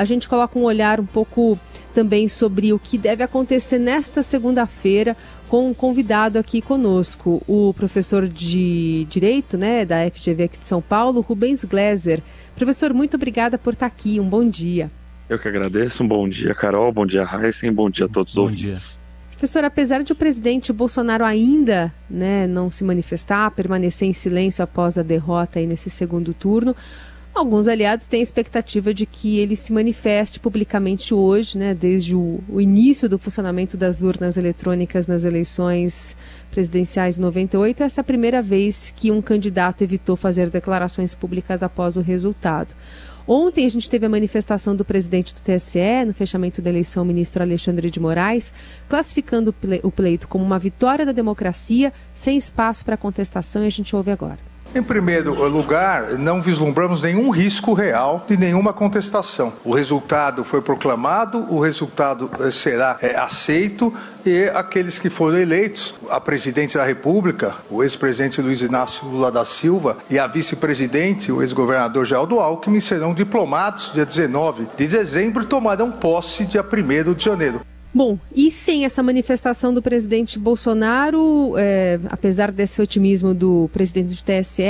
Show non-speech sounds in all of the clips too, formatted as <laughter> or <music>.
a gente coloca um olhar um pouco também sobre o que deve acontecer nesta segunda-feira com um convidado aqui conosco, o professor de Direito, né, da FGV aqui de São Paulo, Rubens Gleiser. Professor, muito obrigada por estar aqui. Um bom dia. Eu que agradeço. Um bom dia, Carol. Bom dia, Raíssa. Bom dia a todos os ouvintes. Professor, apesar de o presidente Bolsonaro ainda né, não se manifestar, permanecer em silêncio após a derrota aí nesse segundo turno, alguns aliados têm expectativa de que ele se manifeste publicamente hoje, né, desde o, o início do funcionamento das urnas eletrônicas nas eleições presidenciais de 98. Essa é a primeira vez que um candidato evitou fazer declarações públicas após o resultado. Ontem a gente teve a manifestação do presidente do TSE no fechamento da eleição, ministro Alexandre de Moraes, classificando o pleito como uma vitória da democracia, sem espaço para contestação, e a gente ouve agora. Em primeiro lugar, não vislumbramos nenhum risco real de nenhuma contestação. O resultado foi proclamado, o resultado eh, será é, aceito e aqueles que foram eleitos, a presidente da República, o ex-presidente Luiz Inácio Lula da Silva e a vice-presidente, o ex-governador Geraldo Alckmin, serão diplomados dia 19 de dezembro e tomarão posse dia 1 de janeiro. Bom, e sem essa manifestação do presidente Bolsonaro, é, apesar desse otimismo do presidente do TSE,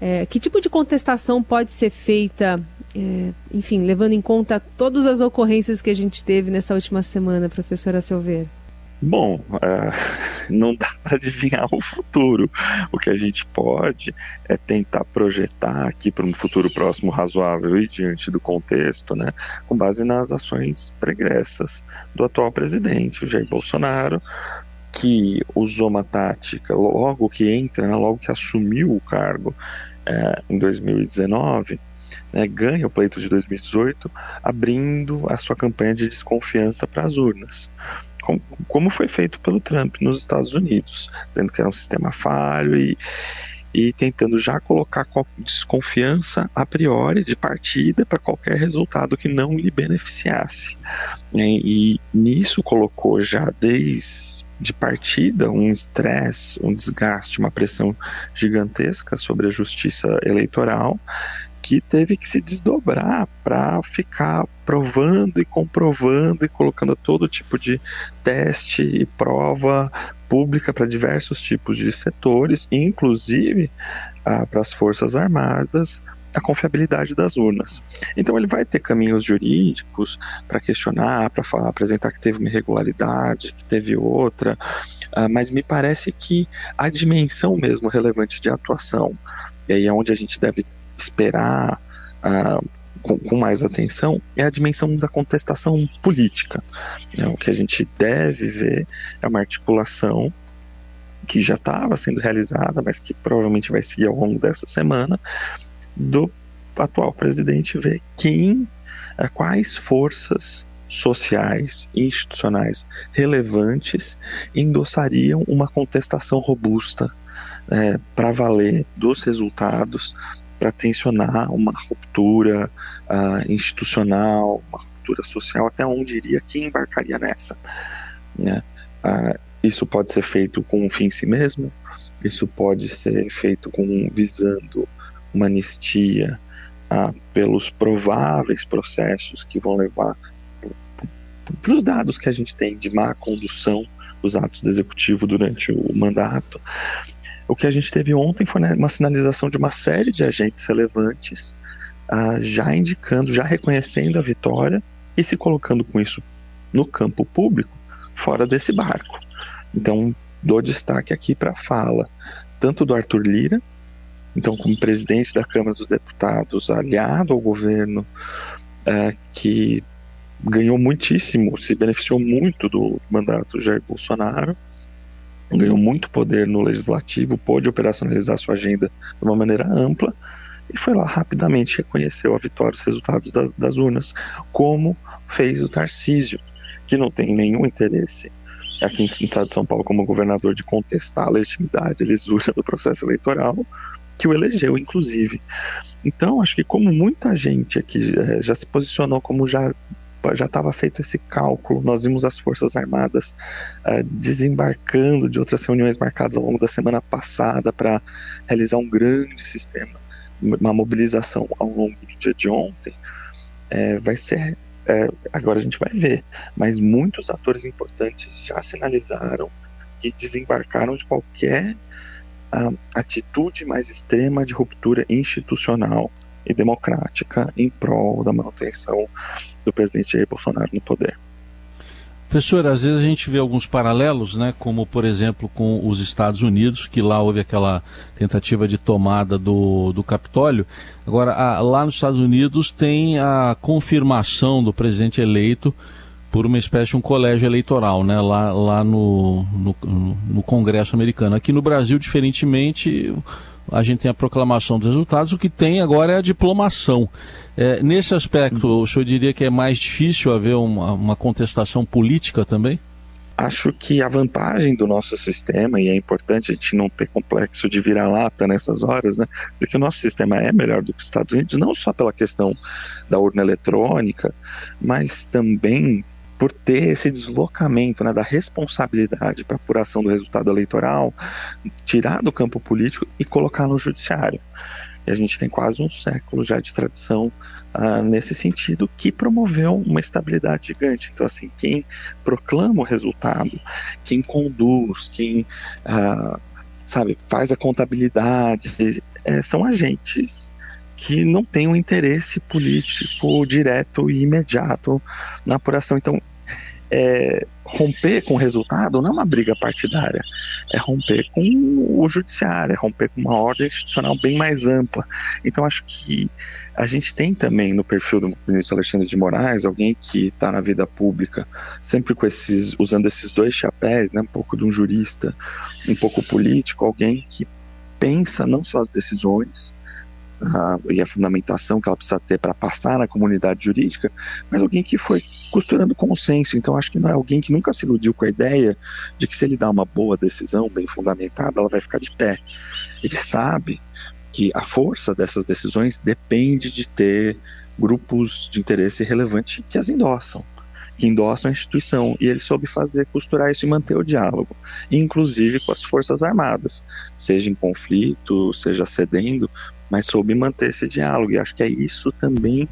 é, que tipo de contestação pode ser feita, é, enfim, levando em conta todas as ocorrências que a gente teve nessa última semana, professora Silveira? Bom, uh, <laughs> não dá para adivinhar o futuro. O que a gente pode é tentar projetar aqui para um futuro próximo razoável e diante do contexto, né, com base nas ações pregressas do atual presidente, o Jair Bolsonaro, que usou uma tática logo que entra, né, logo que assumiu o cargo é, em 2019. Né, ganha o pleito de 2018, abrindo a sua campanha de desconfiança para as urnas como foi feito pelo Trump nos Estados Unidos, dizendo que era um sistema falho e, e tentando já colocar desconfiança a priori de partida para qualquer resultado que não lhe beneficiasse. E, e nisso colocou já desde de partida um estresse, um desgaste, uma pressão gigantesca sobre a justiça eleitoral que teve que se desdobrar para ficar provando e comprovando e colocando todo tipo de teste e prova pública para diversos tipos de setores, inclusive ah, para as Forças Armadas, a confiabilidade das urnas. Então ele vai ter caminhos jurídicos para questionar, para falar, apresentar que teve uma irregularidade, que teve outra, uh, mas me parece que a dimensão mesmo relevante de atuação, e aí é onde a gente deve esperar uh, com, com, mais atenção é a dimensão da contestação política. Né? O que a gente deve ver é uma articulação que já estava sendo realizada, mas que provavelmente vai seguir ao longo dessa semana, do atual presidente ver quem, uh, quais forças sociais e institucionais relevantes endossariam uma contestação robusta é, para valer dos resultados para tensionar uma ruptura uh, institucional, uma ruptura social, até onde iria quem embarcaria nessa. Né? Uh, isso pode ser feito com um fim em si mesmo, isso pode ser feito com visando uma anistia uh, pelos prováveis processos que vão levar para os dados que a gente tem de má condução dos atos do executivo durante o mandato. O que a gente teve ontem foi né, uma sinalização de uma série de agentes relevantes, uh, já indicando, já reconhecendo a vitória e se colocando com isso no campo público, fora desse barco. Então, dou destaque aqui para a fala tanto do Arthur Lira, então como presidente da Câmara dos Deputados, aliado ao governo, uh, que ganhou muitíssimo, se beneficiou muito do mandato do Jair Bolsonaro, ganhou muito poder no legislativo, pôde operacionalizar sua agenda de uma maneira ampla e foi lá rapidamente reconheceu a vitória, os resultados das, das urnas, como fez o Tarcísio, que não tem nenhum interesse aqui no estado de São Paulo como governador de contestar a legitimidade, a lisura do processo eleitoral, que o elegeu, inclusive. Então, acho que como muita gente aqui é, já se posicionou como já já estava feito esse cálculo. Nós vimos as Forças Armadas uh, desembarcando de outras reuniões marcadas ao longo da semana passada para realizar um grande sistema, uma mobilização ao longo do dia de ontem. é, vai ser. É, agora a gente vai ver, mas muitos atores importantes já sinalizaram que desembarcaram de qualquer uh, atitude mais extrema de ruptura institucional e democrática em prol da manutenção do presidente Jair Bolsonaro no poder. Professor, às vezes a gente vê alguns paralelos, né, como por exemplo com os Estados Unidos, que lá houve aquela tentativa de tomada do, do Capitólio. Agora, a, lá nos Estados Unidos tem a confirmação do presidente eleito por uma espécie de um colégio eleitoral, né, lá, lá no, no, no Congresso americano. Aqui no Brasil, diferentemente, a gente tem a proclamação dos resultados, o que tem agora é a diplomação. É, nesse aspecto, o senhor diria que é mais difícil haver uma, uma contestação política também? Acho que a vantagem do nosso sistema, e é importante a gente não ter complexo de vira-lata nessas horas, né? Porque o nosso sistema é melhor do que os Estados Unidos, não só pela questão da urna eletrônica, mas também por ter esse deslocamento né, da responsabilidade para apuração do resultado eleitoral, tirar do campo político e colocar no judiciário. E a gente tem quase um século já de tradição uh, nesse sentido que promoveu uma estabilidade gigante. Então, assim, quem proclama o resultado, quem conduz, quem uh, sabe faz a contabilidade, é, são agentes que não têm um interesse político direto e imediato na apuração. Então, é, romper com o resultado não é uma briga partidária, é romper com o judiciário, é romper com uma ordem institucional bem mais ampla. Então acho que a gente tem também no perfil do ministro Alexandre de Moraes alguém que está na vida pública, sempre com esses, usando esses dois chapéus, né, um pouco de um jurista, um pouco político, alguém que pensa não só as decisões, e a fundamentação que ela precisa ter para passar na comunidade jurídica, mas alguém que foi costurando consenso. Então, acho que não é alguém que nunca se iludiu com a ideia de que se ele dá uma boa decisão, bem fundamentada, ela vai ficar de pé. Ele sabe que a força dessas decisões depende de ter grupos de interesse relevante que as endossam que endossam a instituição, e ele soube fazer, costurar isso e manter o diálogo, inclusive com as Forças Armadas, seja em conflito, seja cedendo, mas soube manter esse diálogo. E acho que é isso também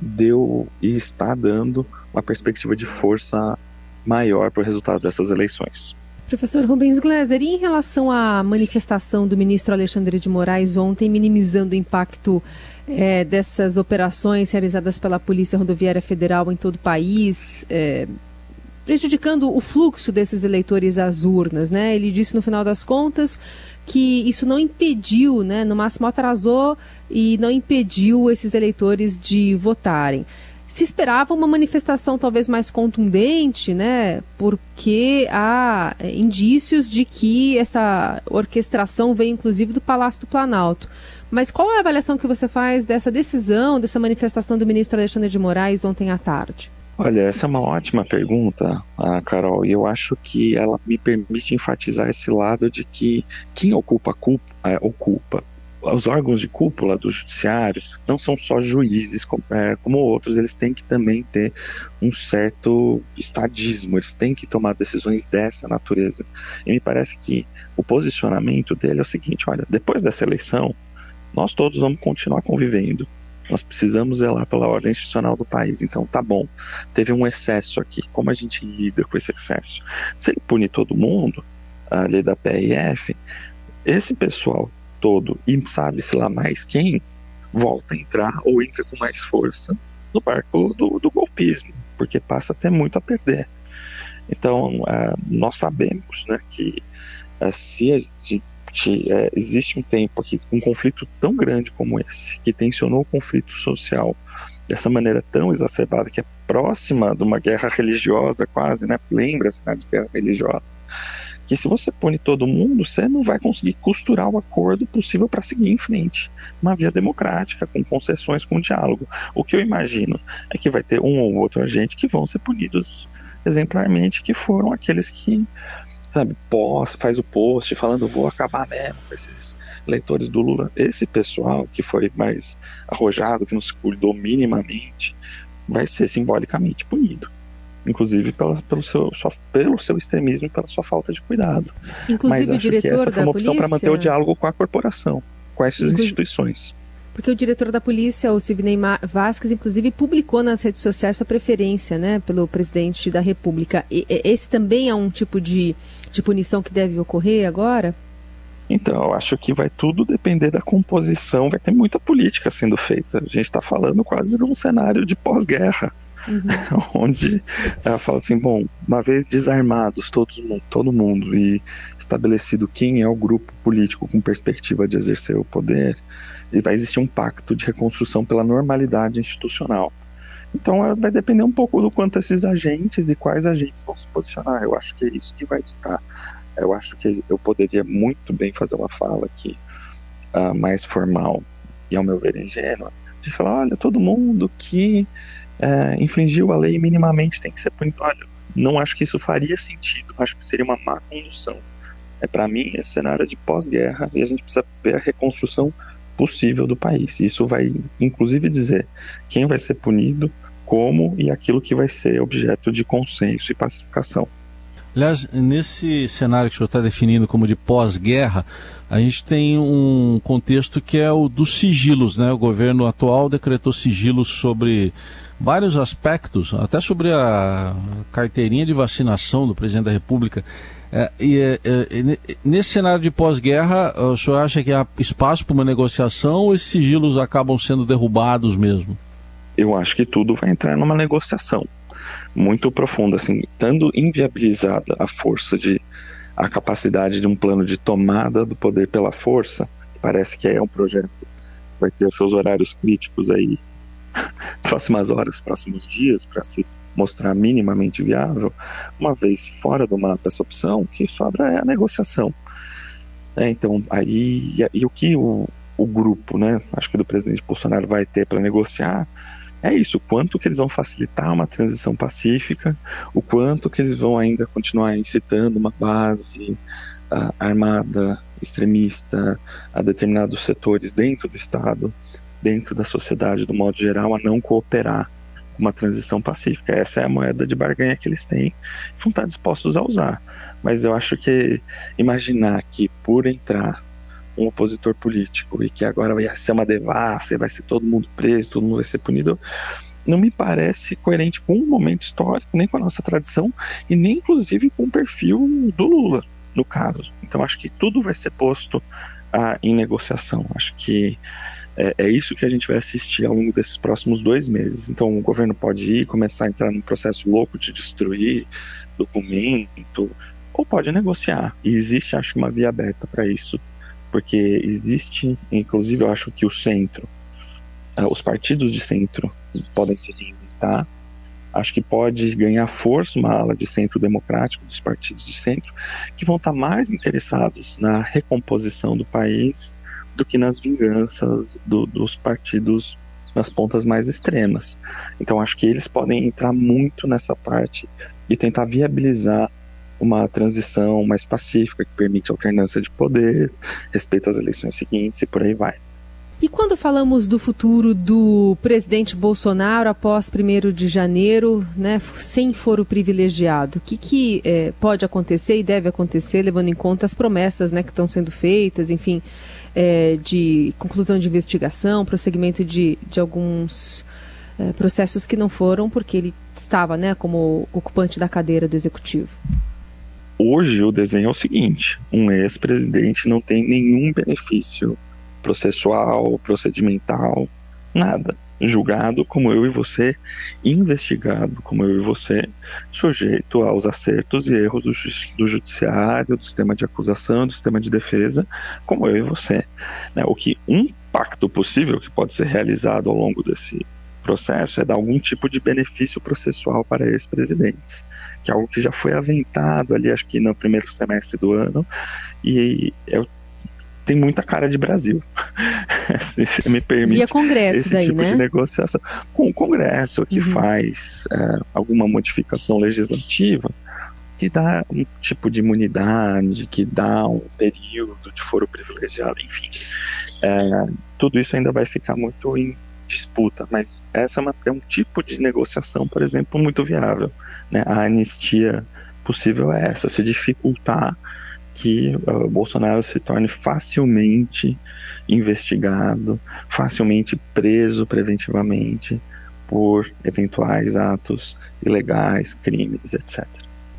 deu e está dando uma perspectiva de força maior para o resultado dessas eleições. Professor Rubens Gleiser, e em relação à manifestação do ministro Alexandre de Moraes ontem, minimizando o impacto é, dessas operações realizadas pela Polícia Rodoviária Federal em todo o país, é, prejudicando o fluxo desses eleitores às urnas, né? Ele disse no final das contas que isso não impediu, né, no máximo atrasou e não impediu esses eleitores de votarem. Se esperava uma manifestação talvez mais contundente, né, porque há é, indícios de que essa orquestração veio inclusive do Palácio do Planalto. Mas qual é a avaliação que você faz dessa decisão, dessa manifestação do ministro Alexandre de Moraes ontem à tarde? Olha, essa é uma ótima pergunta, Carol, e eu acho que ela me permite enfatizar esse lado de que quem ocupa a culpa, é, ocupa os órgãos de cúpula do judiciário não são só juízes como, é, como, outros, eles têm que também ter um certo estadismo, eles têm que tomar decisões dessa natureza. E me parece que o posicionamento dele é o seguinte: olha, depois dessa eleição, nós todos vamos continuar convivendo, nós precisamos zelar pela ordem institucional do país. Então, tá bom, teve um excesso aqui. Como a gente lida com esse excesso? Se ele pune todo mundo, a lei da PRF, esse pessoal todo, e sabe-se lá mais quem, volta a entrar ou entra com mais força no barco do, do golpismo, porque passa a ter muito a perder. Então, uh, nós sabemos né, que uh, se a gente é, existe um tempo aqui, um conflito tão grande como esse, que tensionou o conflito social dessa maneira tão exacerbada, que é próxima de uma guerra religiosa quase, né? Lembra-se né, de guerra religiosa. Que se você pune todo mundo, você não vai conseguir costurar o acordo possível para seguir em frente. Uma via democrática, com concessões, com diálogo. O que eu imagino é que vai ter um ou outro agente que vão ser punidos exemplarmente, que foram aqueles que sabe, posta, faz o post falando vou acabar mesmo com esses leitores do Lula. Esse pessoal que foi mais arrojado, que não se cuidou minimamente, vai ser simbolicamente punido. Inclusive pela, pelo, seu, sua, pelo seu extremismo e pela sua falta de cuidado. Inclusive Mas acho que essa foi uma opção para manter o diálogo com a corporação, com essas instituições. Porque o diretor da polícia, o Sidney Vasquez, inclusive publicou nas redes sociais sua preferência né, pelo presidente da República. E, esse também é um tipo de, de punição que deve ocorrer agora? Então, eu acho que vai tudo depender da composição, vai ter muita política sendo feita. A gente está falando quase de um cenário de pós-guerra, uhum. <laughs> onde ela fala assim: bom, uma vez desarmados todos, todo mundo e estabelecido quem é o grupo político com perspectiva de exercer o poder, e vai existir um pacto de reconstrução pela normalidade institucional. Então vai depender um pouco do quanto esses agentes e quais agentes vão se posicionar. Eu acho que é isso que vai ditar eu acho que eu poderia muito bem fazer uma fala aqui uh, mais formal e, ao meu ver, ingênua, de falar: olha, todo mundo que uh, infringiu a lei minimamente tem que ser punido. Olha, não acho que isso faria sentido, acho que seria uma má condução. É para mim, é cenário de pós-guerra e a gente precisa ver a reconstrução possível do país. Isso vai, inclusive, dizer quem vai ser punido, como e aquilo que vai ser objeto de consenso e pacificação. Aliás, nesse cenário que o senhor está definindo como de pós-guerra, a gente tem um contexto que é o dos sigilos, né? O governo atual decretou sigilos sobre vários aspectos, até sobre a carteirinha de vacinação do presidente da República. É, e é, é, nesse cenário de pós-guerra, o senhor acha que há espaço para uma negociação ou esses sigilos acabam sendo derrubados mesmo? Eu acho que tudo vai entrar numa negociação muito profunda, assim, estando inviabilizada a força de a capacidade de um plano de tomada do poder pela força, parece que é um projeto vai ter seus horários críticos aí <laughs> próximas horas, próximos dias para se mostrar minimamente viável, uma vez fora do mapa essa opção, que sobra é a negociação. É, então, aí, e, e o que o, o grupo, né, acho que do presidente Bolsonaro vai ter para negociar é isso, o quanto que eles vão facilitar uma transição pacífica, o quanto que eles vão ainda continuar incitando uma base uh, armada, extremista, a determinados setores dentro do Estado, dentro da sociedade, do modo geral, a não cooperar uma transição pacífica. Essa é a moeda de barganha que eles têm, vão estar dispostos a usar. Mas eu acho que imaginar que por entrar um opositor político e que agora vai ser uma devassa, vai ser todo mundo preso, todo mundo vai ser punido, não me parece coerente com o momento histórico, nem com a nossa tradição e nem inclusive com o perfil do Lula, no caso. Então acho que tudo vai ser posto ah, em negociação. Acho que é, é, isso que a gente vai assistir ao longo desses próximos dois meses. Então o governo pode ir começar a entrar num processo louco de destruir documento, ou pode negociar. E existe, acho, uma via aberta para isso porque existe, inclusive eu acho que o centro, uh, os partidos de centro podem se reinventar. Acho que pode ganhar força uma ala de centro democrático dos partidos de centro que vão estar mais interessados na recomposição do país do que nas vinganças do, dos partidos nas pontas mais extremas. Então acho que eles podem entrar muito nessa parte e tentar viabilizar uma transição mais pacífica que permite alternância de poder, respeito às eleições seguintes e por aí vai. E quando falamos do futuro do presidente Bolsonaro após 1 de janeiro, né, sem foro privilegiado, o que, que é, pode acontecer e deve acontecer, levando em conta as promessas né, que estão sendo feitas, enfim, é, de conclusão de investigação, prosseguimento de, de alguns é, processos que não foram porque ele estava né, como ocupante da cadeira do executivo? Hoje o desenho é o seguinte: um ex-presidente não tem nenhum benefício processual, procedimental, nada. Julgado como eu e você, investigado como eu e você, sujeito aos acertos e erros do, do judiciário, do sistema de acusação, do sistema de defesa, como eu e você. Né? O que um pacto possível que pode ser realizado ao longo desse processo é dar algum tipo de benefício processual para ex-presidentes, que é algo que já foi aventado ali, acho que no primeiro semestre do ano, e é, tem muita cara de Brasil, <laughs> se me permite. Via Congresso esse daí, tipo né? de negociação. Com o Congresso, que uhum. faz é, alguma modificação legislativa, que dá um tipo de imunidade, que dá um período de foro privilegiado, enfim. É, tudo isso ainda vai ficar muito em disputa, mas essa é, uma, é um tipo de negociação, por exemplo, muito viável. Né? A anistia possível é essa, se dificultar que o Bolsonaro se torne facilmente investigado, facilmente preso preventivamente por eventuais atos ilegais, crimes, etc.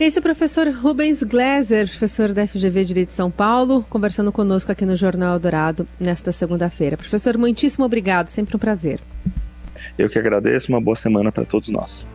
Esse é o professor Rubens Gleiser, professor da FGV Direito de São Paulo, conversando conosco aqui no Jornal Dourado nesta segunda-feira. Professor, muitíssimo obrigado, sempre um prazer. Eu que agradeço, uma boa semana para todos nós.